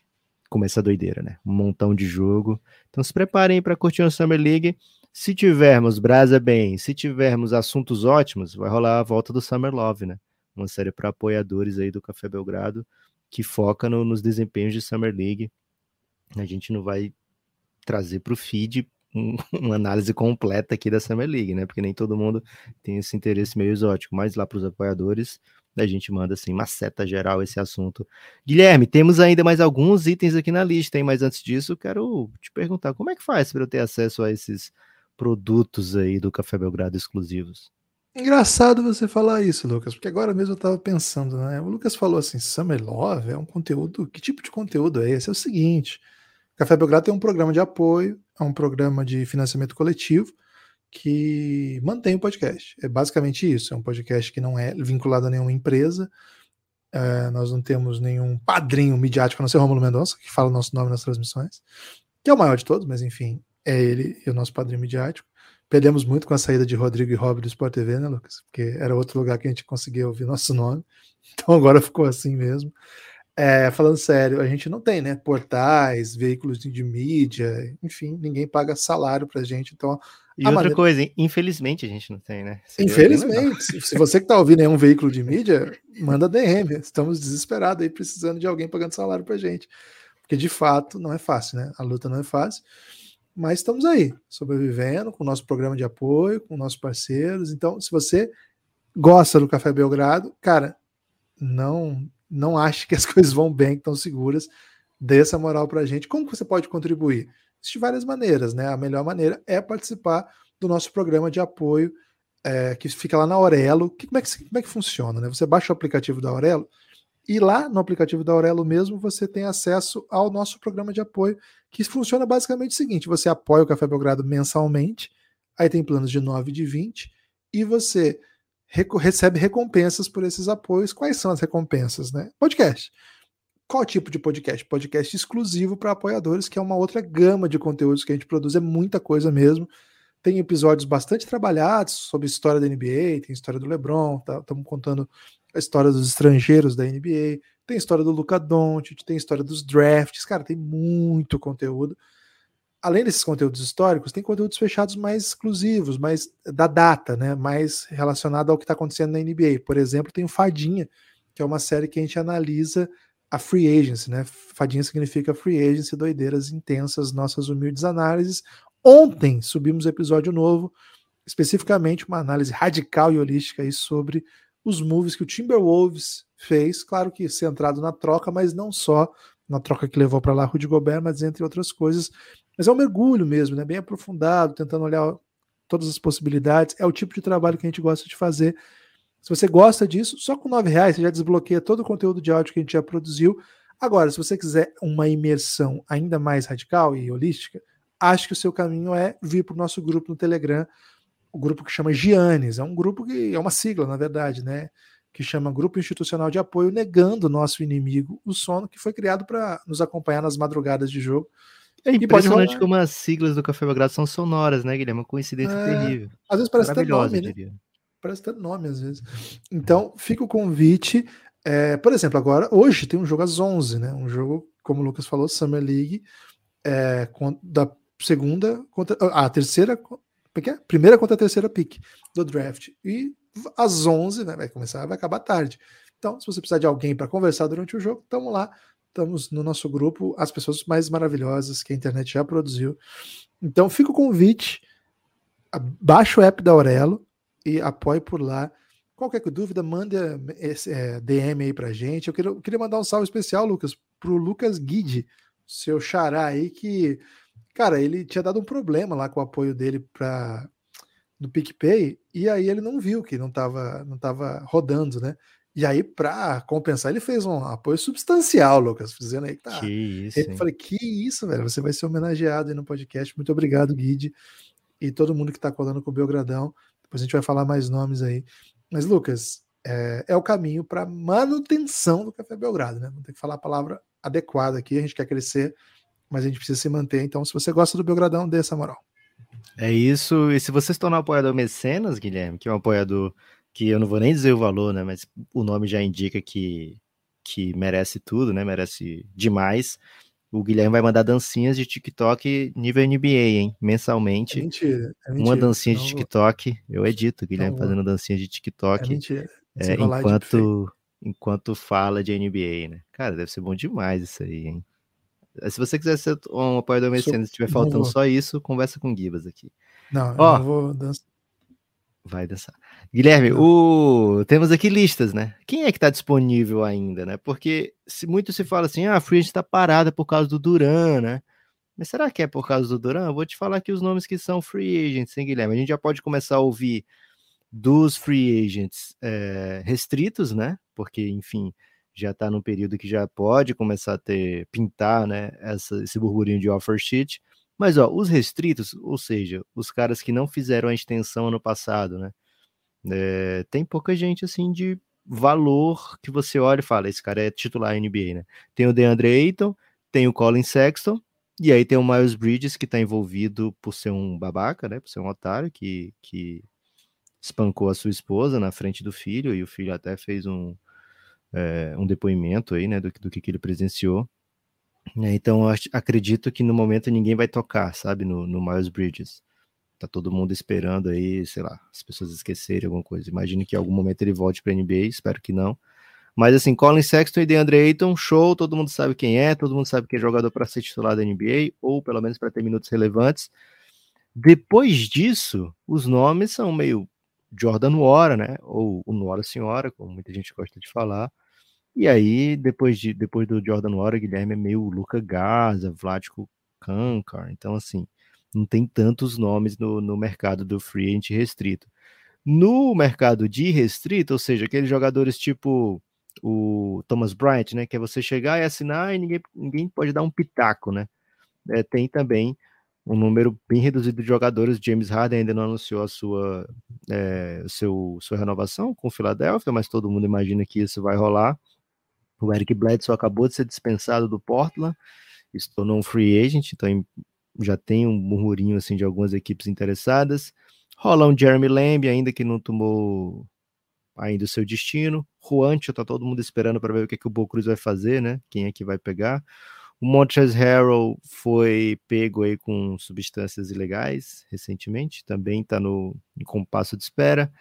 começa a doideira, né? Um montão de jogo. Então se preparem para curtir a Summer League. Se tivermos Brasa bem, se tivermos assuntos ótimos, vai rolar a volta do Summer Love, né? Uma série para apoiadores aí do Café Belgrado que foca no, nos desempenhos de Summer League. A gente não vai trazer para o feed um, uma análise completa aqui da Summer League, né? Porque nem todo mundo tem esse interesse meio exótico, mas lá para os apoiadores a gente manda assim, uma seta geral esse assunto. Guilherme, temos ainda mais alguns itens aqui na lista, hein? Mas antes disso, quero te perguntar como é que faz para eu ter acesso a esses produtos aí do Café Belgrado exclusivos? Engraçado você falar isso, Lucas, porque agora mesmo eu estava pensando, né? O Lucas falou assim: Summer Love é um conteúdo. Que tipo de conteúdo é esse? É o seguinte: Café Belgrado tem um programa de apoio, é um programa de financiamento coletivo que mantém o podcast. É basicamente isso. É um podcast que não é vinculado a nenhuma empresa. É, nós não temos nenhum padrinho midiático, a não ser Romulo Mendonça, que fala o nosso nome nas transmissões, que é o maior de todos, mas enfim, é ele e o nosso padrinho midiático. Perdemos muito com a saída de Rodrigo e Rob do Sport TV, né, Lucas? Porque era outro lugar que a gente conseguia ouvir nosso nome. Então agora ficou assim mesmo. É, falando sério, a gente não tem, né? Portais, veículos de, mídia, enfim, ninguém paga salário pra gente. Então e outra maneira... coisa, infelizmente a gente não tem, né? Seria infelizmente. Se, se você que está ouvindo nenhum veículo de mídia, manda DM. Estamos desesperados aí, precisando de alguém pagando salário para gente. Porque de fato não é fácil, né? A luta não é fácil. Mas estamos aí, sobrevivendo, com o nosso programa de apoio, com nossos parceiros. Então, se você gosta do Café Belgrado, cara, não não ache que as coisas vão bem, que estão seguras. Dê essa moral para a gente. Como você pode contribuir? de várias maneiras, né? A melhor maneira é participar do nosso programa de apoio é, que fica lá na Aurelo. Que, como, é que, como é que funciona? Né? Você baixa o aplicativo da Aurelo e lá no aplicativo da Aurelo mesmo você tem acesso ao nosso programa de apoio, que funciona basicamente o seguinte: você apoia o Café Belgrado mensalmente, aí tem planos de 9 e de 20, e você recebe recompensas por esses apoios. Quais são as recompensas? Né? Podcast. Qual tipo de podcast? Podcast exclusivo para apoiadores, que é uma outra gama de conteúdos que a gente produz, é muita coisa mesmo. Tem episódios bastante trabalhados sobre história da NBA, tem história do LeBron, estamos tá, contando a história dos estrangeiros da NBA, tem história do Luca Doncic, tem história dos drafts, cara, tem muito conteúdo. Além desses conteúdos históricos, tem conteúdos fechados mais exclusivos, mais da data, né? Mais relacionado ao que está acontecendo na NBA. Por exemplo, tem o Fadinha, que é uma série que a gente analisa a free agency, né? Fadinha significa free agency, doideiras intensas, nossas humildes análises. Ontem subimos episódio novo, especificamente uma análise radical e holística aí sobre os moves que o Timberwolves fez, claro que centrado na troca, mas não só na troca que levou para lá Rudy Gobert, mas entre outras coisas. Mas é um mergulho mesmo, né? Bem aprofundado, tentando olhar todas as possibilidades. É o tipo de trabalho que a gente gosta de fazer se você gosta disso, só com R$ reais você já desbloqueia todo o conteúdo de áudio que a gente já produziu. Agora, se você quiser uma imersão ainda mais radical e holística, acho que o seu caminho é vir para o nosso grupo no Telegram, o grupo que chama Giannis. É um grupo que é uma sigla, na verdade, né? Que chama Grupo Institucional de Apoio Negando Nosso Inimigo, o Sono, que foi criado para nos acompanhar nas madrugadas de jogo. É impressionante como as siglas do Café Belgrado são sonoras, né, Guilherme? Uma coincidência é, terrível. Às vezes parece até nome, né? Parece ter nome às vezes. Então, fica o convite. É, por exemplo, agora, hoje tem um jogo às 11, né? Um jogo, como o Lucas falou, Summer League, é, da segunda contra a terceira, é é? primeira contra a terceira pick do draft. E às 11, né, vai começar, vai acabar tarde. Então, se você precisar de alguém para conversar durante o jogo, estamos lá estamos no nosso grupo as pessoas mais maravilhosas que a internet já produziu. Então fica o convite, baixe o app da Aurelo e apoie por lá. Qualquer dúvida, mande esse, é, DM aí pra gente. Eu queria, eu queria mandar um salve especial, Lucas, pro Lucas Guide, seu xará aí, que, cara, ele tinha dado um problema lá com o apoio dele para no PicPay, e aí ele não viu que não estava não tava rodando, né? E aí, para compensar, ele fez um apoio substancial, Lucas, dizendo aí que tá. Que isso. Eu falei, que isso, velho. Você vai ser homenageado aí no podcast. Muito obrigado, Guide. E todo mundo que está colando com o Belgradão. Depois a gente vai falar mais nomes aí. Mas, Lucas, é, é o caminho para manutenção do Café Belgrado, né? Vamos ter que falar a palavra adequada aqui. A gente quer crescer, mas a gente precisa se manter. Então, se você gosta do Belgradão, dê essa moral. É isso. E se você se tornar apoiador mecenas, Guilherme, que é um apoiador que eu não vou nem dizer o valor, né? Mas o nome já indica que, que merece tudo, né? Merece demais. O Guilherme vai mandar dancinhas de TikTok nível NBA, hein? Mensalmente. É mentira, é mentira. Uma dancinha de TikTok. Eu edito, Guilherme fazendo dancinha de TikTok. É mentira. É, enquanto, enquanto fala de NBA, né? Cara, deve ser bom demais isso aí, hein? Se você quiser ser um apoiador mecenas, se estiver faltando só isso, conversa com o Gibas aqui. Não, Ó, eu não vou dançar. Vai dançar. Guilherme, o... temos aqui listas, né? Quem é que está disponível ainda, né? Porque se muito se fala assim, ah, a Free está parada por causa do Duran, né? Mas será que é por causa do Duran? Eu vou te falar aqui os nomes que são free agents, hein, Guilherme? A gente já pode começar a ouvir dos free agents é, restritos, né? Porque, enfim, já está num período que já pode começar a ter, pintar, né? Essa, esse burburinho de offer sheet. Mas, ó, os restritos, ou seja, os caras que não fizeram a extensão ano passado, né? É, tem pouca gente, assim, de valor que você olha e fala, esse cara é titular NBA, né? Tem o DeAndre Ayton, tem o Colin Sexton, e aí tem o Miles Bridges, que tá envolvido por ser um babaca, né? Por ser um otário, que, que espancou a sua esposa na frente do filho, e o filho até fez um, é, um depoimento aí, né, do, do que, que ele presenciou. É, então, eu acredito que no momento ninguém vai tocar, sabe, no, no Miles Bridges. Tá todo mundo esperando aí, sei lá, as pessoas esquecerem alguma coisa. Imagino que em algum momento ele volte para NBA, espero que não. Mas assim, Colin Sexton e DeAndre Ayton, show, todo mundo sabe quem é, todo mundo sabe que é jogador para ser titular da NBA, ou pelo menos para ter minutos relevantes. Depois disso, os nomes são meio Jordan Nwora, né? Ou o Nwora Senhora, como muita gente gosta de falar. E aí, depois, de, depois do Jordan Hora, Guilherme é meio Luca Garza, Vladko Kankar. Então, assim, não tem tantos nomes no, no mercado do free agent restrito. No mercado de restrito, ou seja, aqueles jogadores tipo o Thomas Bryant, né? Que é você chegar e assinar e ninguém, ninguém pode dar um pitaco, né? É, tem também um número bem reduzido de jogadores. James Harden ainda não anunciou a sua, é, seu, sua renovação com o Philadelphia, mas todo mundo imagina que isso vai rolar. O Eric Bledsoe acabou de ser dispensado do Portland, se tornou um free agent, então já tem um murmurinho assim de algumas equipes interessadas. Rola um Jeremy Lamb, ainda que não tomou ainda o seu destino. Juancho, tá todo mundo esperando para ver o que, que o Bo Cruz vai fazer, né? Quem é que vai pegar. O Montrezl Harrell foi pego aí com substâncias ilegais recentemente, também está no em compasso de espera.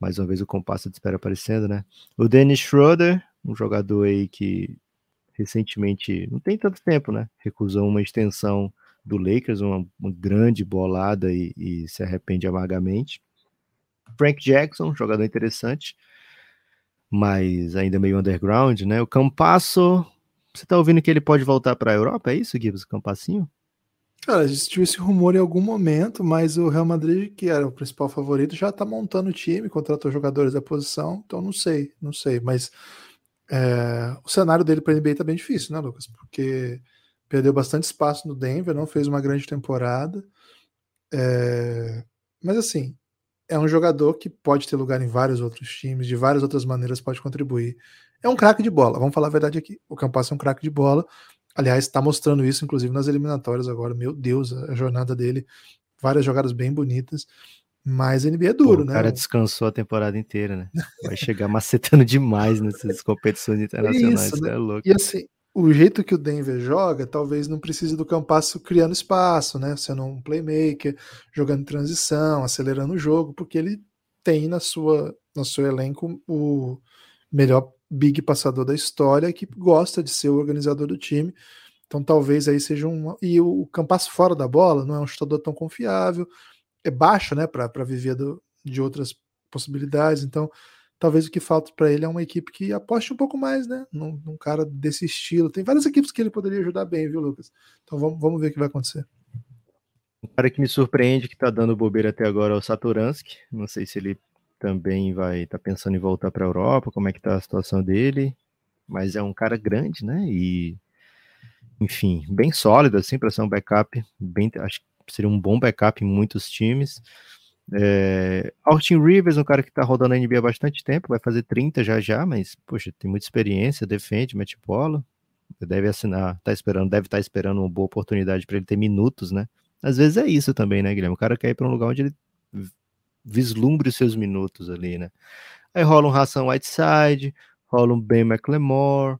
Mais uma vez o compasso de espera aparecendo, né? O Dennis Schroeder um jogador aí que recentemente, não tem tanto tempo, né? Recusou uma extensão do Lakers, uma, uma grande bolada e, e, se arrepende amargamente. Frank Jackson, jogador interessante, mas ainda meio underground, né? O Campasso, você tá ouvindo que ele pode voltar para a Europa? É isso, Gibbs, Campassinho? Cara, existiu esse rumor em algum momento, mas o Real Madrid, que era o principal favorito, já tá montando o time, contratou jogadores da posição, então não sei, não sei, mas é, o cenário dele para NBA tá bem difícil, né, Lucas? Porque perdeu bastante espaço no Denver, não fez uma grande temporada. É, mas assim, é um jogador que pode ter lugar em vários outros times, de várias outras maneiras pode contribuir. É um craque de bola, vamos falar a verdade aqui. O Campas é um craque de bola. Aliás, está mostrando isso, inclusive, nas eliminatórias agora. Meu Deus, a jornada dele, várias jogadas bem bonitas. Mas a NBA é duro, Pô, né? O cara descansou a temporada inteira, né? Vai chegar macetando demais nessas competições internacionais, Isso, né? é louco. E assim, o jeito que o Denver joga, talvez não precise do Campasso criando espaço, né? Sendo um playmaker, jogando transição, acelerando o jogo, porque ele tem na sua, no seu elenco o melhor big passador da história que gosta de ser o organizador do time. Então talvez aí seja um. E o Campas fora da bola não é um chutador tão confiável, é baixo, né, para viver do, de outras possibilidades. Então talvez o que falta para ele é uma equipe que aposte um pouco mais, né, num, num, cara desse estilo. Tem várias equipes que ele poderia ajudar bem, viu, Lucas? Então vamos, vamos ver o que vai acontecer. Um cara que me surpreende que tá dando bobeira até agora é o Saturansky. Não sei se ele também vai estar tá pensando em voltar para a Europa, como é que tá a situação dele, mas é um cara grande, né? E enfim, bem sólido assim para ser um backup, bem, acho que seria um bom backup em muitos times. É, Austin Rivers, um cara que tá rodando a NBA há bastante tempo, vai fazer 30 já já, mas poxa, tem muita experiência, defende, mete bola, deve assinar, tá esperando, deve estar tá esperando uma boa oportunidade para ele ter minutos, né? Às vezes é isso também, né, Guilherme? O cara quer ir para um lugar onde ele vislumbre os seus minutos ali, né? Aí rola um Ração Whiteside, rola um Ben McLemore,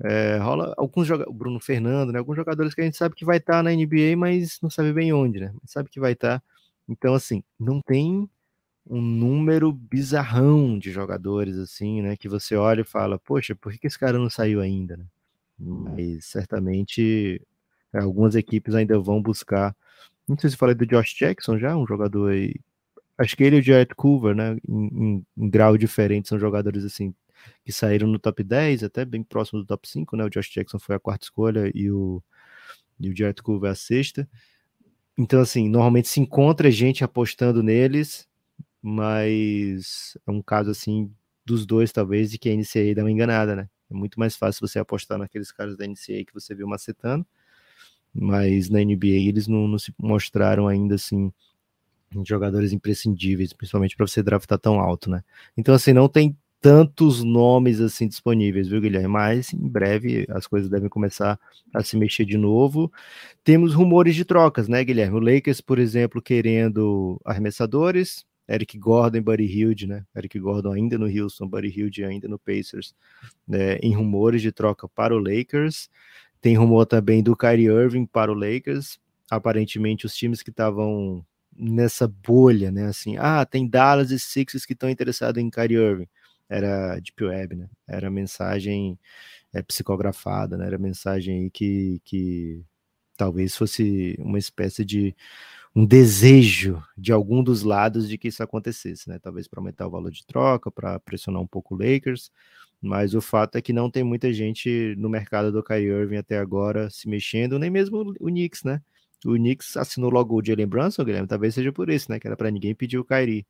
é, rola alguns jogadores, Bruno Fernando, né? Alguns jogadores que a gente sabe que vai estar tá na NBA, mas não sabe bem onde, né? Sabe que vai estar. Tá. Então, assim, não tem um número bizarrão de jogadores, assim, né? Que você olha e fala, poxa, por que, que esse cara não saiu ainda, né? Mas certamente algumas equipes ainda vão buscar. Não sei se falei do Josh Jackson já, um jogador aí acho que ele e o Jared Culver, né, em, em, em, grau diferente, são jogadores assim que saíram no top 10, até bem próximo do top 5, né? O Josh Jackson foi a quarta escolha e o, e o Jared Culver a sexta. Então, assim, normalmente se encontra gente apostando neles, mas é um caso assim dos dois, talvez, de que a NCAA dá uma enganada, né? É muito mais fácil você apostar naqueles caras da NCAA que você viu macetando, mas na NBA eles não, não se mostraram ainda assim jogadores imprescindíveis, principalmente para você draftar tão alto, né? Então, assim, não tem tantos nomes assim disponíveis, viu, Guilherme? Mas em breve as coisas devem começar a se mexer de novo. Temos rumores de trocas, né, Guilherme? O Lakers, por exemplo, querendo arremessadores, Eric Gordon e Buddy Hilde, né? Eric Gordon ainda no Houston, Buddy Hilde ainda no Pacers, né? em rumores de troca para o Lakers. Tem rumor também do Kyrie Irving para o Lakers. Aparentemente, os times que estavam nessa bolha, né? Assim, ah, tem Dallas e Sixers que estão interessados em Kyrie Irving. Era Deep Web, né? Era mensagem é, psicografada, né? Era mensagem aí que, que talvez fosse uma espécie de um desejo de algum dos lados de que isso acontecesse, né? Talvez para aumentar o valor de troca, para pressionar um pouco o Lakers, mas o fato é que não tem muita gente no mercado do Kyrie Irving até agora se mexendo, nem mesmo o Knicks, né? O Knicks assinou logo o Jalen Brunson, Guilherme, talvez seja por isso, né? Que era para ninguém pedir o Kyrie.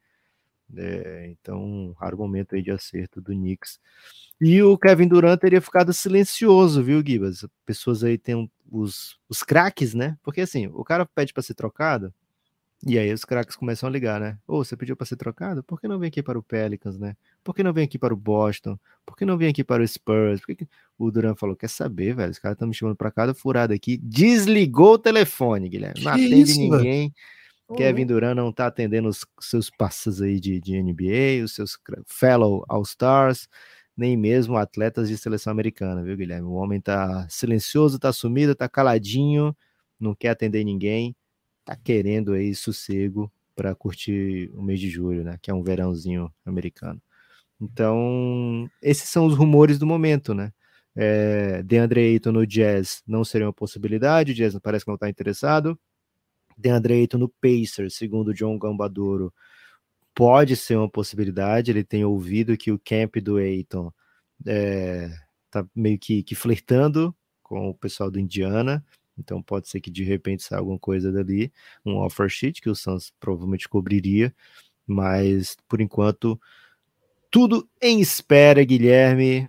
É, então, um raro momento aí de acerto do Knicks. E o Kevin Durant teria ficado silencioso, viu, Gibas? Pessoas aí têm os, os craques, né? Porque assim, o cara pede para ser trocado, e aí os craques começam a ligar, né? Ô, oh, você pediu para ser trocado? Por que não vem aqui para o Pelicans, né? Por que não vem aqui para o Boston? Por que não vem aqui para o Spurs? Que. O Duran falou, quer saber, velho? Os caras estão me chamando para cada furada aqui. Desligou o telefone, Guilherme. Não que atende isso, ninguém. Kevin Durant não tá atendendo os seus passos aí de, de NBA, os seus fellow All-Stars, nem mesmo atletas de seleção americana, viu, Guilherme? O homem tá silencioso, tá sumido, tá caladinho, não quer atender ninguém tá querendo aí sossego para curtir o mês de julho, né? Que é um verãozinho americano. Então, esses são os rumores do momento, né? É, DeAndre Ayton no Jazz não seria uma possibilidade, o Jazz parece que não está interessado. DeAndre Ayton no Pacers, segundo John Gambadoro, pode ser uma possibilidade. Ele tem ouvido que o camp do Ayton é, tá meio que, que flertando com o pessoal do Indiana. Então pode ser que de repente saia alguma coisa dali, um offer sheet que o Suns provavelmente cobriria, mas por enquanto tudo em espera, Guilherme.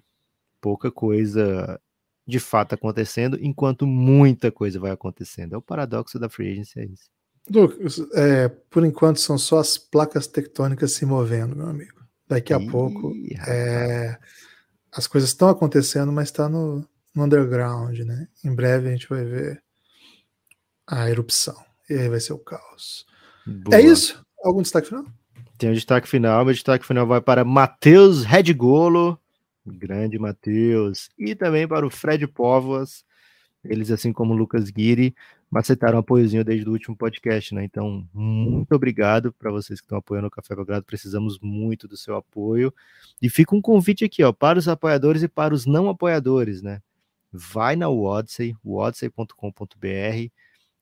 Pouca coisa de fato acontecendo, enquanto muita coisa vai acontecendo. É o paradoxo da free agency, é isso. Lucas, é, por enquanto são só as placas tectônicas se movendo, meu amigo. Daqui a Ih, pouco é, as coisas estão acontecendo, mas está no, no underground, né? Em breve a gente vai ver a erupção. E aí vai ser o caos. Boa. É isso? Algum destaque final? Tem um destaque final. Meu destaque final vai para Matheus Redgolo, grande Matheus, e também para o Fred Póvoas, Eles, assim como o Lucas Guiri, macetaram um apoiozinho desde o último podcast, né? Então, muito obrigado para vocês que estão apoiando o Café Belgrado. Precisamos muito do seu apoio. E fica um convite aqui, ó, para os apoiadores e para os não apoiadores, né? Vai na Wodsey, wodsey.com.br,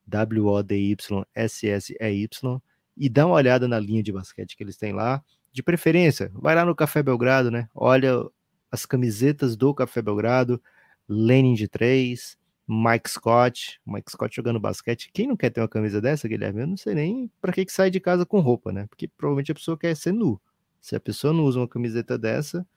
W-O-D-Y-S-S-E-Y, e dá uma olhada na linha de basquete que eles têm lá. De preferência, vai lá no Café Belgrado, né? Olha as camisetas do Café Belgrado, Lenin de 3, Mike Scott, Mike Scott jogando basquete. Quem não quer ter uma camisa dessa, Guilherme? Eu não sei nem para que, que sai de casa com roupa, né? Porque provavelmente a pessoa quer ser nu. Se a pessoa não usa uma camiseta dessa,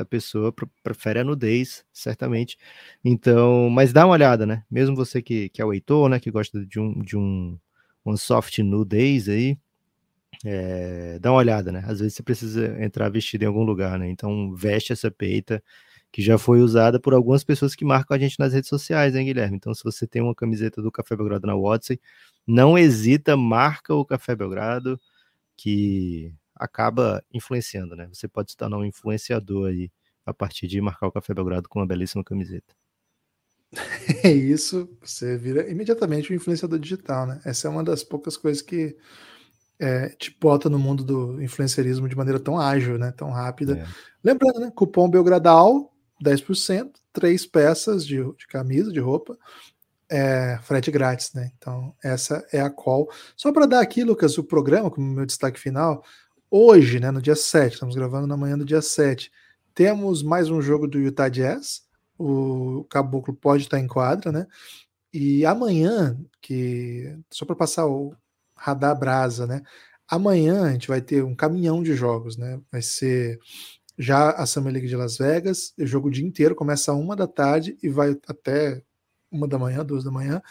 a pessoa prefere a nudez, certamente. Então, mas dá uma olhada, né? Mesmo você que, que é o Heitor, né? Que gosta de um, de um, um soft nudez aí, é, dá uma olhada, né? Às vezes você precisa entrar vestido em algum lugar, né? Então, veste essa peita que já foi usada por algumas pessoas que marcam a gente nas redes sociais, hein, Guilherme? Então, se você tem uma camiseta do Café Belgrado na WhatsApp, não hesita, marca o Café Belgrado, que acaba influenciando, né? Você pode se tornar um influenciador aí a partir de marcar o Café Belgrado com uma belíssima camiseta. É isso, você vira imediatamente um influenciador digital, né? Essa é uma das poucas coisas que é, te bota no mundo do influencerismo de maneira tão ágil, né? Tão rápida. É. Lembrando, né? Cupom Belgradal, 10%, três peças de, de camisa, de roupa, é, frete grátis, né? Então, essa é a call. Só para dar aqui, Lucas, o programa, como meu destaque final, hoje, né, no dia 7, estamos gravando na manhã do dia 7, temos mais um jogo do Utah Jazz, o Caboclo pode estar em quadra, né? E amanhã, que só para passar o radar brasa, né? Amanhã a gente vai ter um caminhão de jogos, né? Vai ser já a Summer League de Las Vegas, o jogo o dia inteiro, começa uma da tarde e vai até uma da manhã, duas da manhã.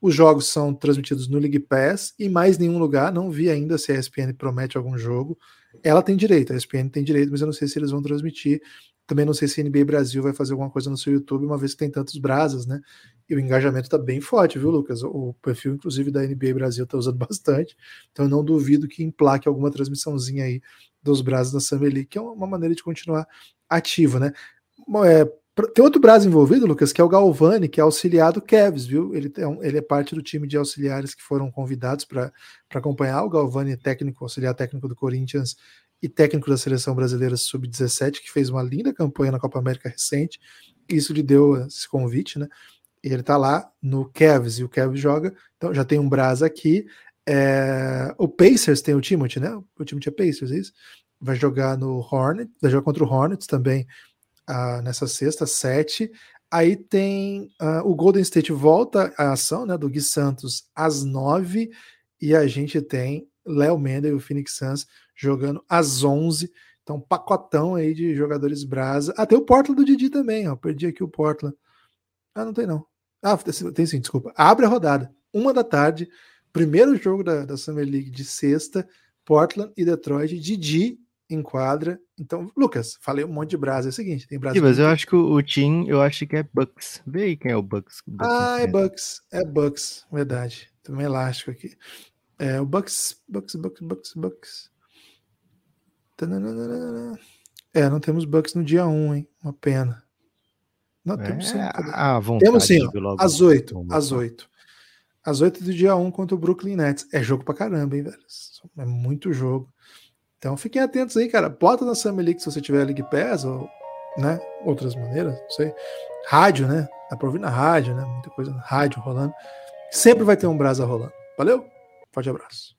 Os jogos são transmitidos no League Pass e mais nenhum lugar. Não vi ainda se a ESPN promete algum jogo. Ela tem direito, a ESPN tem direito, mas eu não sei se eles vão transmitir. Também não sei se a NBA Brasil vai fazer alguma coisa no seu YouTube, uma vez que tem tantos brasas, né? E o engajamento está bem forte, viu, Lucas? O perfil, inclusive, da NBA Brasil está usando bastante. Então eu não duvido que emplaque alguma transmissãozinha aí dos brasas da Summer League, que é uma maneira de continuar ativo, né? É, tem outro braço envolvido, Lucas, que é o Galvani, que é auxiliar do Kevs, viu? Ele é, um, ele é parte do time de auxiliares que foram convidados para acompanhar. O Galvani, técnico, auxiliar técnico do Corinthians e técnico da seleção brasileira sub-17, que fez uma linda campanha na Copa América recente. Isso lhe deu esse convite, né? E ele tá lá no Cavs e o Cavs joga. Então já tem um Brasa aqui. É... O Pacers tem o Timothy, né? O Timothy é Pacers, é isso? Vai jogar no Hornet, vai jogar contra o Hornets também uh, nessa sexta, sete. Aí tem uh, o Golden State volta à ação, né, do Gui Santos às nove, e a gente tem Léo Mendel e o Phoenix Suns jogando às onze. Então, pacotão aí de jogadores brasa. Ah, tem o Portland do Didi também, ó. Perdi aqui o Portland. Ah, não tem não. Ah, tem sim, desculpa. Abre a rodada. Uma da tarde. Primeiro jogo da, da Summer League de sexta. Portland e Detroit. Didi enquadra. Então, Lucas, falei um monte de brasa. É o seguinte, tem brasa. mas eu acho que o, Team, eu acho que é Bucks. Vê aí quem é o Bucks. Bucks ah, é Bucks. É Bucks, verdade. Também elástico aqui. É o Bucks, Bucks, Bucks, Bucks, Bucks. É, não temos Bucks no dia 1, hein? Uma pena. Não, é, temos sim. A vontade temos sim, às 8. Às 8. Às 8 do dia 1 contra o Brooklyn Nets. É jogo pra caramba, hein, velho? É muito jogo. Então fiquem atentos aí, cara. Bota na Summer League se você tiver League Pass ou né, outras maneiras, não sei. Rádio, né? Dá pra ouvir na rádio, né? Muita coisa na rádio rolando. Sempre vai ter um brasa rolando. Valeu? Forte abraço.